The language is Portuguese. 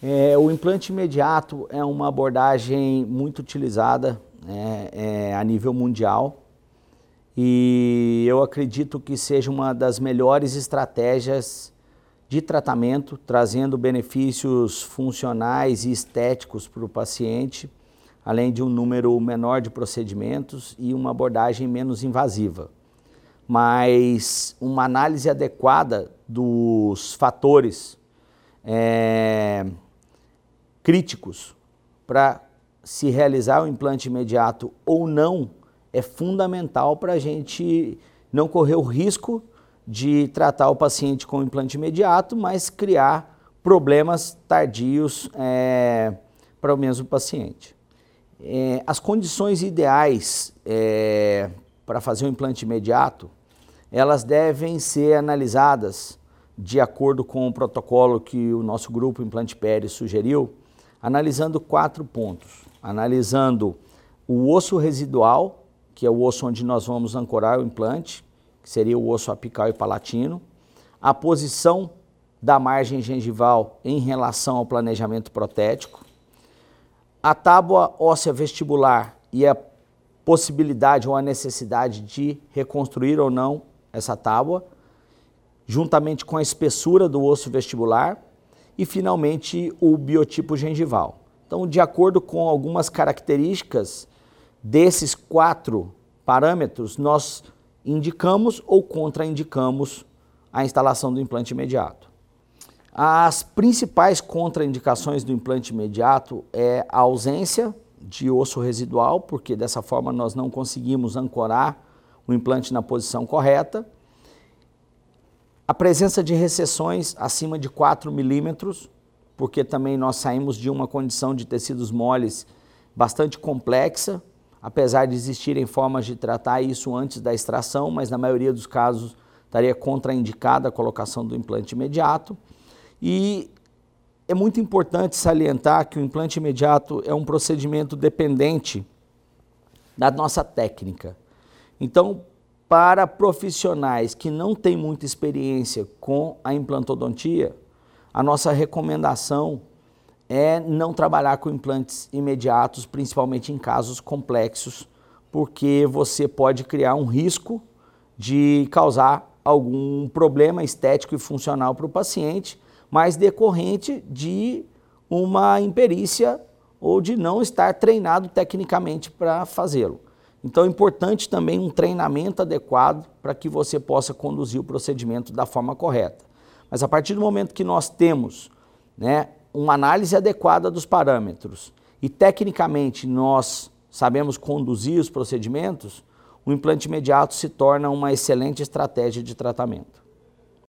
É, o implante imediato é uma abordagem muito utilizada né, é, a nível mundial e eu acredito que seja uma das melhores estratégias de tratamento, trazendo benefícios funcionais e estéticos para o paciente, além de um número menor de procedimentos e uma abordagem menos invasiva. Mas uma análise adequada dos fatores é, críticos para se realizar o implante imediato ou não é fundamental para a gente não correr o risco de tratar o paciente com implante imediato, mas criar problemas tardios é, para o mesmo paciente. É, as condições ideais é, para fazer o implante imediato, elas devem ser analisadas de acordo com o protocolo que o nosso grupo Implante Pérez sugeriu, analisando quatro pontos. Analisando o osso residual, que é o osso onde nós vamos ancorar o implante, que seria o osso apical e palatino, a posição da margem gengival em relação ao planejamento protético, a tábua óssea vestibular e a possibilidade ou a necessidade de reconstruir ou não essa tábua, juntamente com a espessura do osso vestibular e, finalmente, o biotipo gengival. Então, de acordo com algumas características desses quatro parâmetros, nós indicamos ou contraindicamos a instalação do implante imediato. As principais contraindicações do implante imediato é a ausência de osso residual, porque dessa forma nós não conseguimos ancorar o implante na posição correta, a presença de recessões acima de 4 milímetros, porque também nós saímos de uma condição de tecidos moles bastante complexa, apesar de existirem formas de tratar isso antes da extração, mas na maioria dos casos estaria contraindicada a colocação do implante imediato. E é muito importante salientar que o implante imediato é um procedimento dependente da nossa técnica. Então, para profissionais que não têm muita experiência com a implantodontia, a nossa recomendação é não trabalhar com implantes imediatos, principalmente em casos complexos, porque você pode criar um risco de causar algum problema estético e funcional para o paciente, mas decorrente de uma imperícia ou de não estar treinado tecnicamente para fazê-lo. Então é importante também um treinamento adequado para que você possa conduzir o procedimento da forma correta. Mas a partir do momento que nós temos né, uma análise adequada dos parâmetros e tecnicamente nós sabemos conduzir os procedimentos, o implante imediato se torna uma excelente estratégia de tratamento.